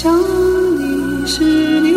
想你时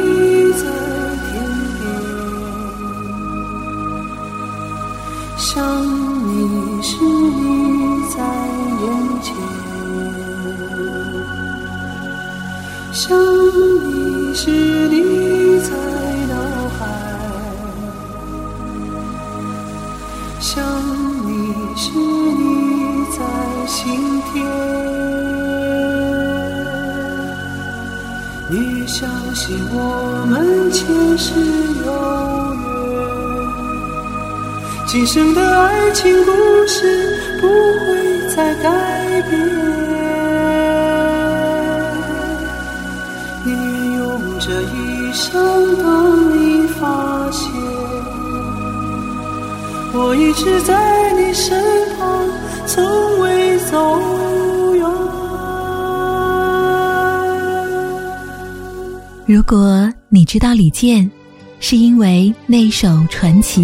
知道李健，是因为那首《传奇》，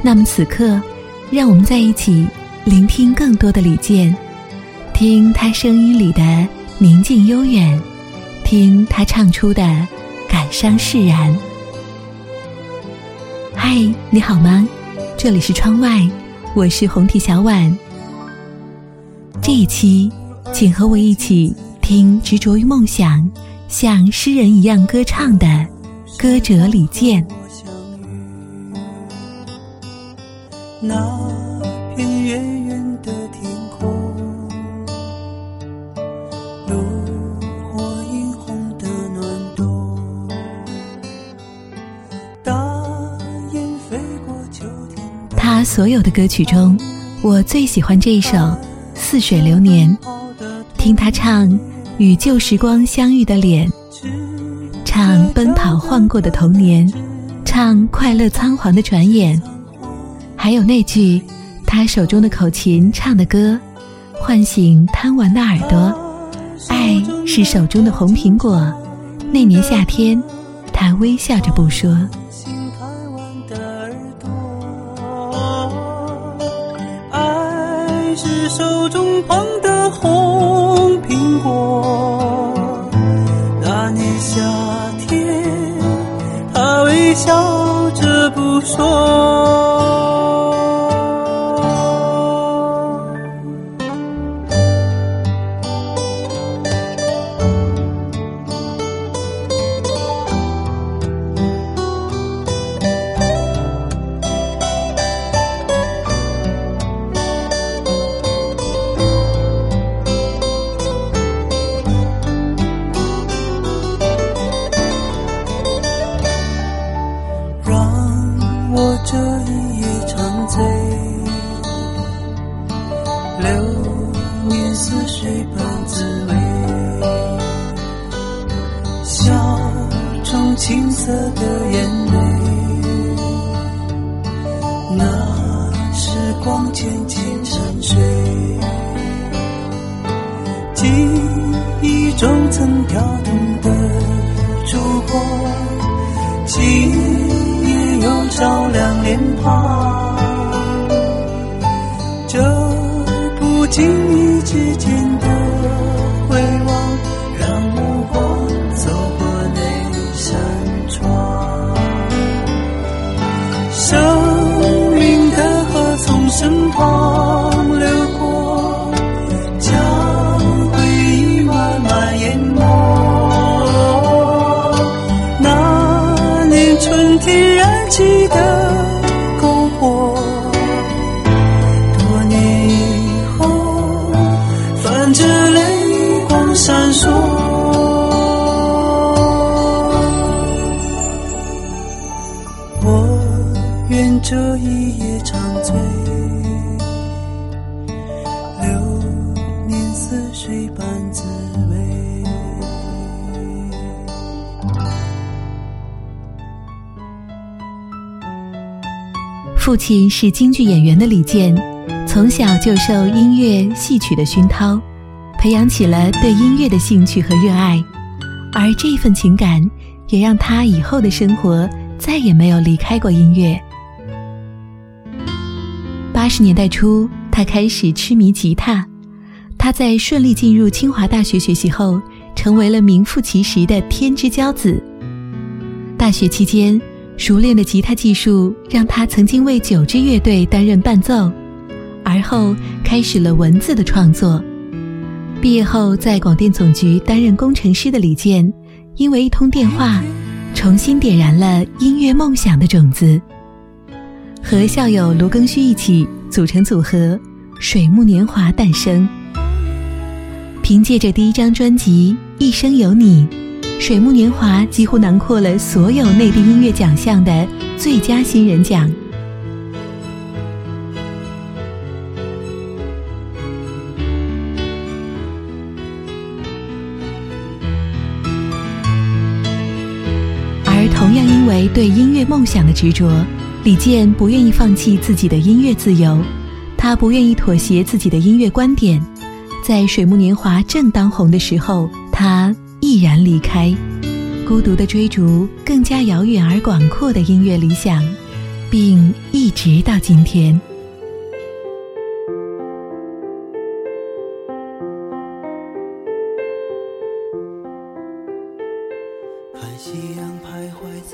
那么此刻，让我们在一起聆听更多的李健，听他声音里的宁静悠远，听他唱出的感伤释然。嗨，你好吗？这里是窗外，我是红体小婉。这一期，请和我一起听《执着于梦想》。像诗人一样歌唱的歌者李健。那片远远的天空，炉火映红的暖冬，大雁飞过秋天。他所有的歌曲中，我最喜欢这一首《似水流年》，听他唱。与旧时光相遇的脸，唱奔跑晃过的童年，唱快乐仓皇的转眼，还有那句他手中的口琴唱的歌，唤醒贪玩的耳朵。爱是手中的红苹果，那年夏天，他微笑着不说。爱是手中捧的红苹果，tus ojos. 笑中青涩的眼泪。那时光渐渐沉睡，记忆中曾跳动的烛火，今夜又照亮脸庞。这不经意之间。身旁流过将回忆慢慢淹没那年春天燃起的篝火多年以后泛着泪光闪烁我愿这一夜长醉。父亲是京剧演员的李健从小就受音乐戏曲的熏陶培养起了对音乐的兴趣和热爱。而这份情感也让他以后的生活再也没有离开过音乐。八十年代初他开始痴迷吉他。他在顺利进入清华大学学习后，成为了名副其实的天之骄子。大学期间，熟练的吉他技术让他曾经为九支乐队担任伴奏，而后开始了文字的创作。毕业后，在广电总局担任工程师的李健，因为一通电话，重新点燃了音乐梦想的种子，和校友卢庚戌一起组成组合，水木年华诞生。凭借着第一张专辑《一生有你》，水木年华几乎囊括了所有内地音乐奖项的最佳新人奖。而同样因为对音乐梦想的执着，李健不愿意放弃自己的音乐自由，他不愿意妥协自己的音乐观点。在水木年华正当红的时候，他毅然离开，孤独的追逐更加遥远而广阔的音乐理想，并一直到今天。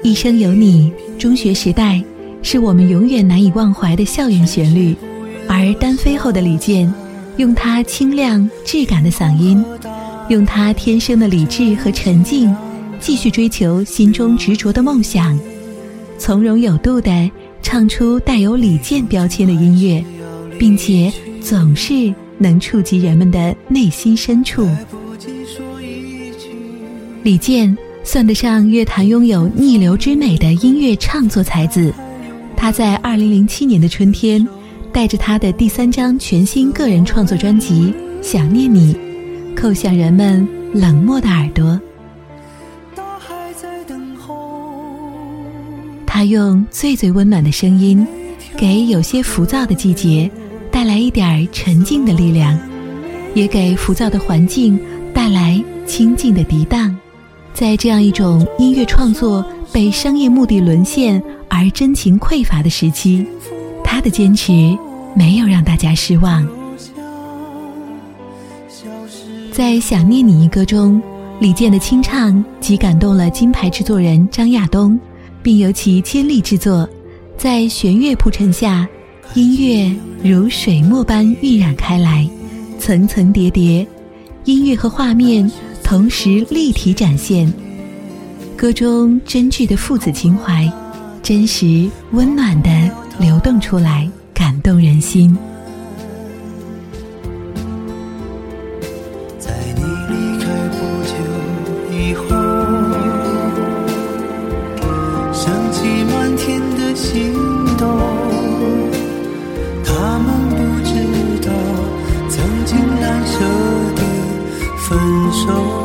一生有你，中学时代是我们永远难以忘怀的校园旋律，而单飞后的李健。用他清亮质感的嗓音，用他天生的理智和沉静，继续追求心中执着的梦想，从容有度地唱出带有李健标签的音乐，并且总是能触及人们的内心深处。李健算得上乐坛拥有逆流之美的音乐创作才子，他在二零零七年的春天。带着他的第三张全新个人创作专辑《想念你》，叩响人们冷漠的耳朵。他用最最温暖的声音，给有些浮躁的季节带来一点沉静的力量，也给浮躁的环境带来清静的涤荡。在这样一种音乐创作被商业目的沦陷而真情匮乏的时期。的坚持没有让大家失望。在《想念你》一歌中，李健的清唱即感动了金牌制作人张亚东，并由其亲力制作。在弦乐铺陈下，音乐如水墨般晕染开来，层层叠叠，音乐和画面同时立体展现。歌中真挚的父子情怀，真实温暖的。流动出来，感动人心。在你离开不久以后，想起满天的星斗，他们不知道曾经难舍的分手。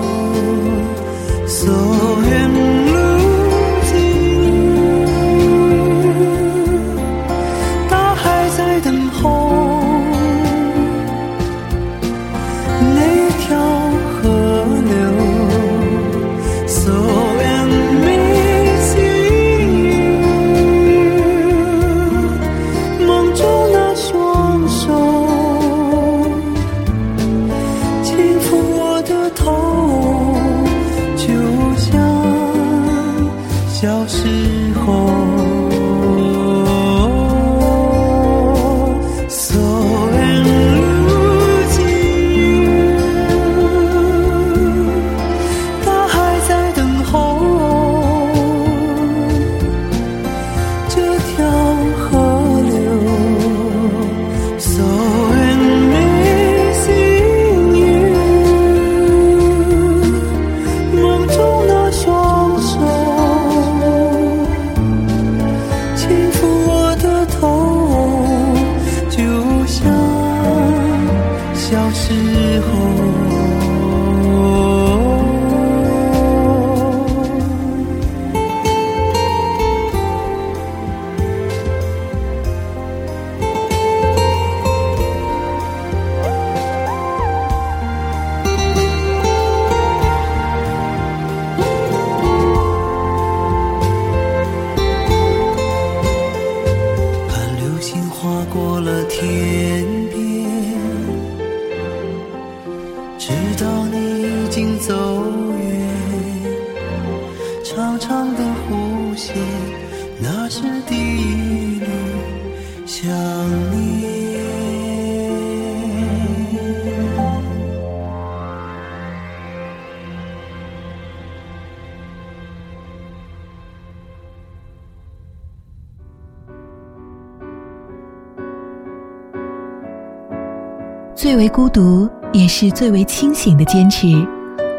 孤独，也是最为清醒的坚持，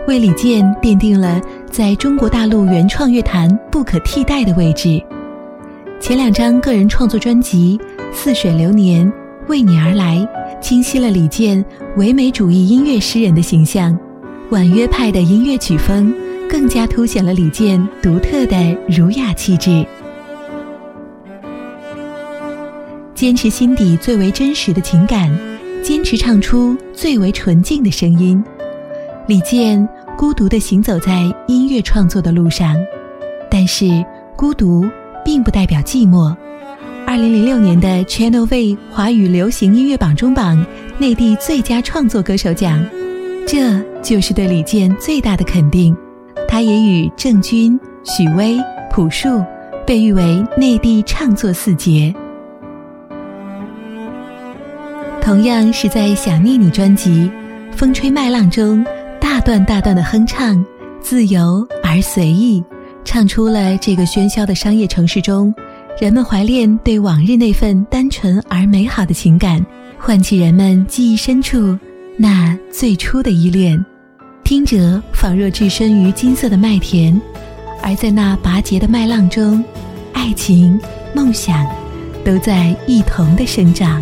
为李健奠定了在中国大陆原创乐坛不可替代的位置。前两张个人创作专辑《似水流年》《为你而来》，清晰了李健唯美主义音乐诗人的形象；婉约派的音乐曲风，更加凸显了李健独特的儒雅气质。坚持心底最为真实的情感。坚持唱出最为纯净的声音，李健孤独地行走在音乐创作的路上，但是孤独并不代表寂寞。二零零六年的 Channel V 华语流行音乐榜中榜内地最佳创作歌手奖，这就是对李健最大的肯定。他也与郑钧、许巍、朴树被誉为内地唱作四杰。同样是在《想念你》专辑《风吹麦浪》中，大段大段的哼唱，自由而随意，唱出了这个喧嚣的商业城市中，人们怀恋对往日那份单纯而美好的情感，唤起人们记忆深处那最初的依恋。听者，仿若置身于金色的麦田，而在那拔节的麦浪中，爱情、梦想，都在一同的生长。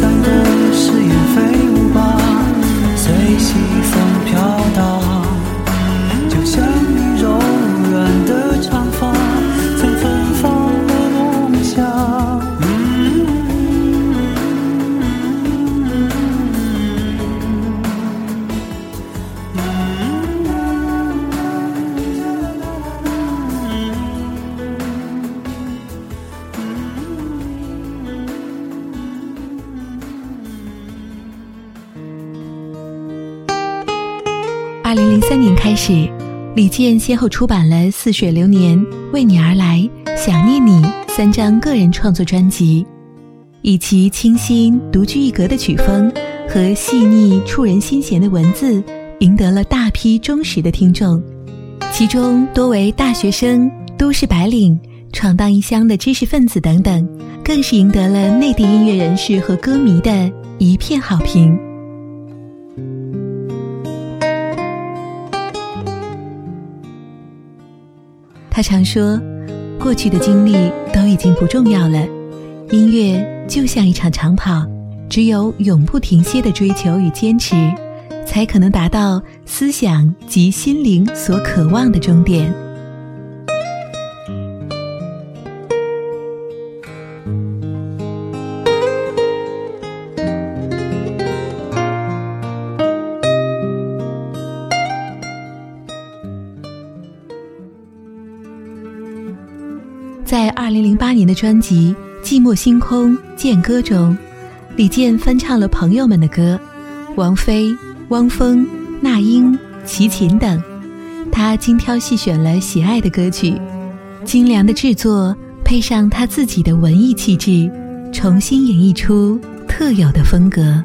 散的誓言飞。李健先后出版了《似水流年》《为你而来》《想念你》三张个人创作专辑，以其清新独具一格的曲风和细腻触人心弦的文字，赢得了大批忠实的听众，其中多为大学生、都市白领、闯荡异乡的知识分子等等，更是赢得了内地音乐人士和歌迷的一片好评。他常说，过去的经历都已经不重要了，音乐就像一场长跑，只有永不停歇的追求与坚持，才可能达到思想及心灵所渴望的终点。专辑《寂寞星空剑歌》中，李健翻唱了朋友们的歌，王菲、汪峰、那英、齐秦等，他精挑细选了喜爱的歌曲，精良的制作配上他自己的文艺气质，重新演绎出特有的风格。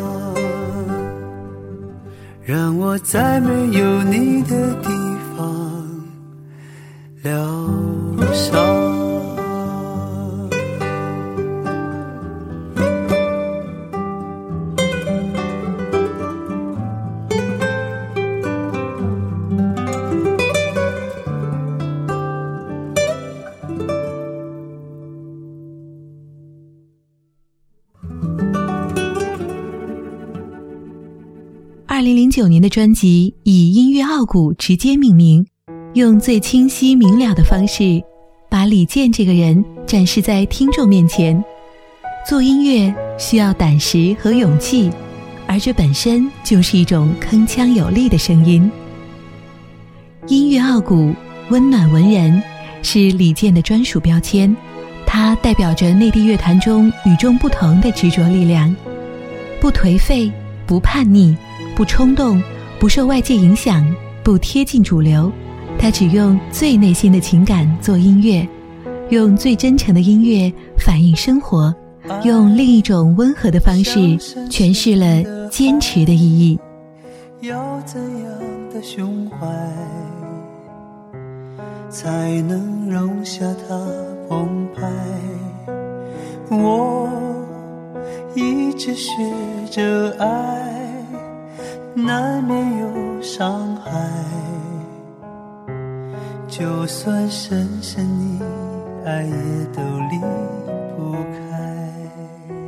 让我在没有你的地方疗零零九年的专辑以音乐傲骨直接命名，用最清晰明了的方式，把李健这个人展示在听众面前。做音乐需要胆识和勇气，而这本身就是一种铿锵有力的声音。音乐傲骨，温暖文人，是李健的专属标签。它代表着内地乐坛中与众不同的执着力量，不颓废，不叛逆，不冲动，不受外界影响，不贴近主流。他只用最内心的情感做音乐，用最真诚的音乐反映生活，用另一种温和的方式诠释了坚持的意义。要怎样的胸怀，才能容下它？澎湃，我一直学着爱，难免有伤害。就算深深溺爱，也都离不开。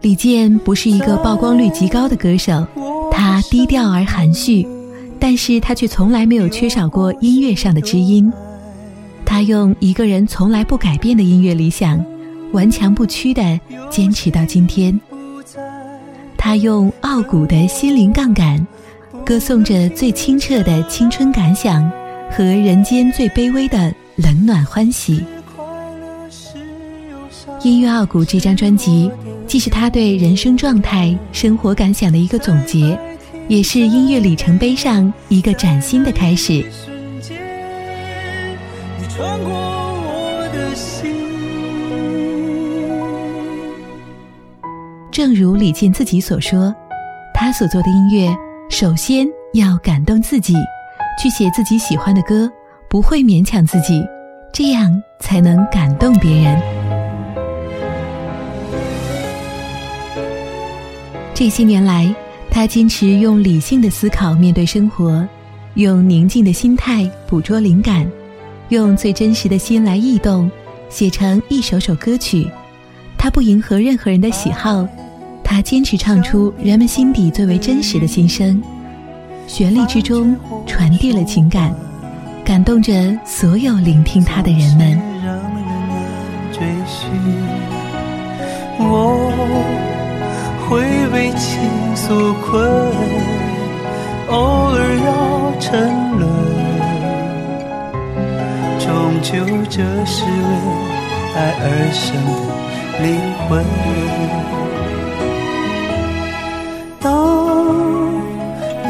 李健不是一个曝光率极高的歌手，他低调而含蓄，但是他却从来没有缺少过音乐上的知音。他用一个人从来不改变的音乐理想，顽强不屈的坚持到今天。他用傲骨的心灵杠杆，歌颂着最清澈的青春感想和人间最卑微的冷暖欢喜。音乐傲骨这张专辑，既是他对人生状态、生活感想的一个总结，也是音乐里程碑上一个崭新的开始。正如李健自己所说，他所做的音乐首先要感动自己，去写自己喜欢的歌，不会勉强自己，这样才能感动别人。这些年来，他坚持用理性的思考面对生活，用宁静的心态捕捉灵感。用最真实的心来异动，写成一首首歌曲。他不迎合任何人的喜好，他坚持唱出人们心底最为真实的心声。旋律之中传递了情感，感动着所有聆听他的人们。我会为情所困，偶尔要沉沦。终究，这是为爱而生的灵魂。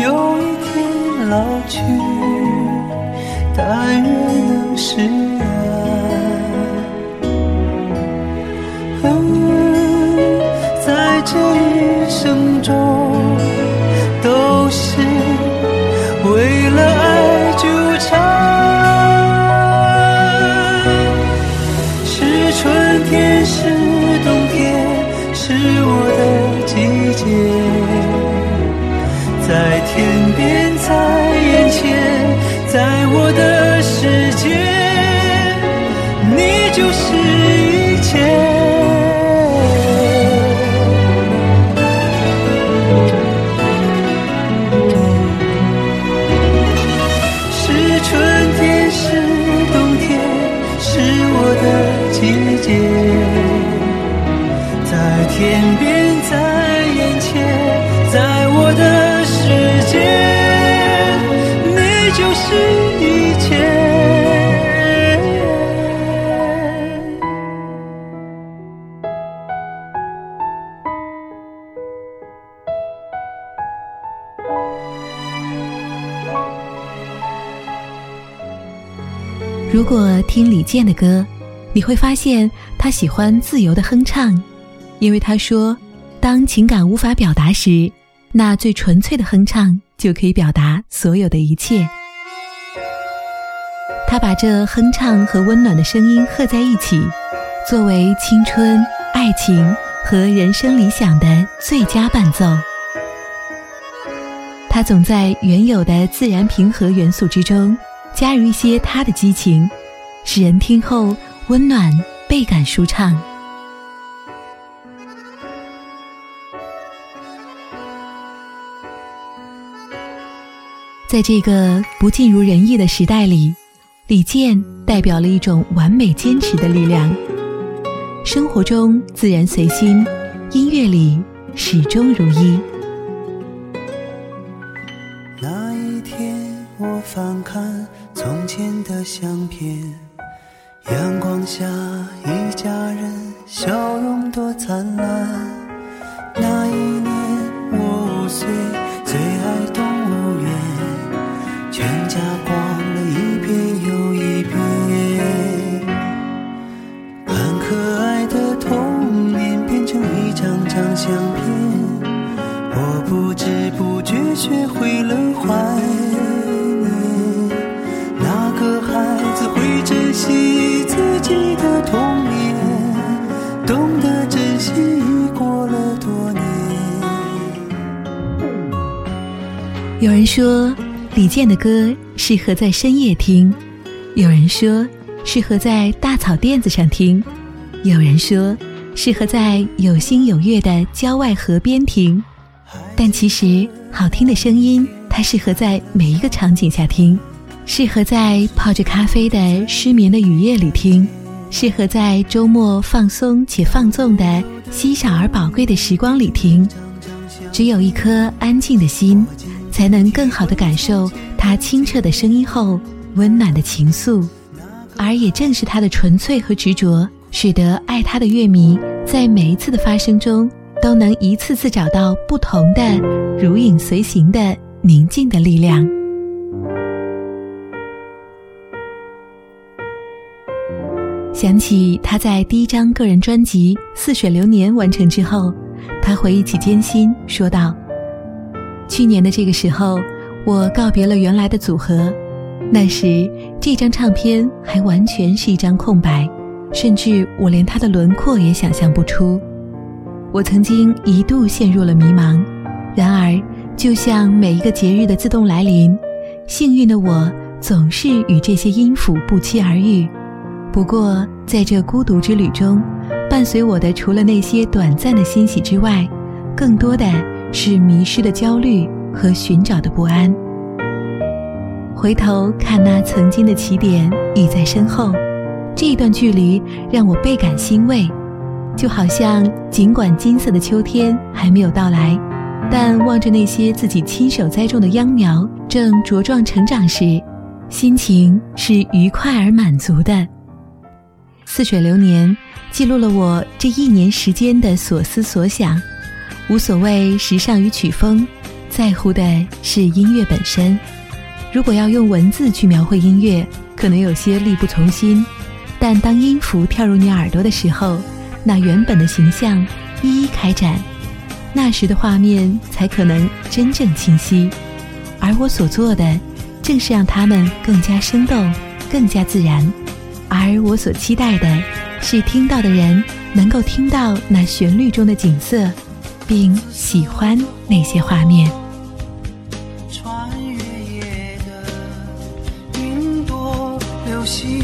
有一天老去，但愿能释如果听李健的歌，你会发现他喜欢自由的哼唱，因为他说，当情感无法表达时，那最纯粹的哼唱就可以表达所有的一切。他把这哼唱和温暖的声音合在一起，作为青春、爱情和人生理想的最佳伴奏。他总在原有的自然平和元素之中。加入一些他的激情，使人听后温暖倍感舒畅。在这个不尽如人意的时代里，李健代表了一种完美坚持的力量。生活中自然随心，音乐里始终如一。那一天，我翻看从前的相片，阳光下一家人笑容多灿烂。那一年，我五岁，最爱动物园，有人说，李健的歌适合在深夜听；有人说，适合在大草甸子上听；有人说，适合在有星有月的郊外河边听。但其实，好听的声音，它适合在每一个场景下听，适合在泡着咖啡的失眠的雨夜里听，适合在周末放松且放纵的稀少而宝贵的时光里听。只有一颗安静的心，才能更好地感受他清澈的声音后温暖的情愫。而也正是他的纯粹和执着，使得爱他的乐迷在每一次的发声中，都能一次次找到不同的如影随形的宁静的力量。想起他在第一张个人专辑《似水流年》完成之后，他回忆起艰辛，说道：“去年的这个时候，我告别了原来的组合，那时这张唱片还完全是一张空白，甚至我连它的轮廓也想象不出。我曾经一度陷入了迷茫，然而就像每一个节日的自动来临，幸运的我总是与这些音符不期而遇。不过在这孤独之旅中，伴随我的除了那些短暂的欣喜之外，更多的是迷失的焦虑和寻找的不安。回头看那曾经的起点已在身后，这一段距离让我倍感欣慰，就好像尽管金色的秋天还没有到来，但望着那些自己亲手栽种的秧苗正茁壮成长时，心情是愉快而满足的。似水流年，记录了我这一年时间的所思所想。无所谓时尚与曲风，在乎的是音乐本身。如果要用文字去描绘音乐，可能有些力不从心。但当音符跳入你耳朵的时候，那原本的形象一一开展，那时的画面才可能真正清晰。而我所做的，正是让它们更加生动，更加自然。而我所期待的，是听到的人能够听到那旋律中的景色，并喜欢那些画面。穿越夜的云朵，流星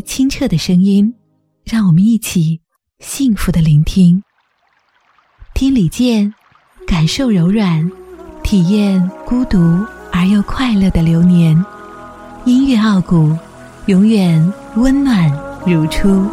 清澈的声音，让我们一起幸福的聆听。听李健，感受柔软，体验孤独而又快乐的流年。音乐傲骨，永远温暖如初。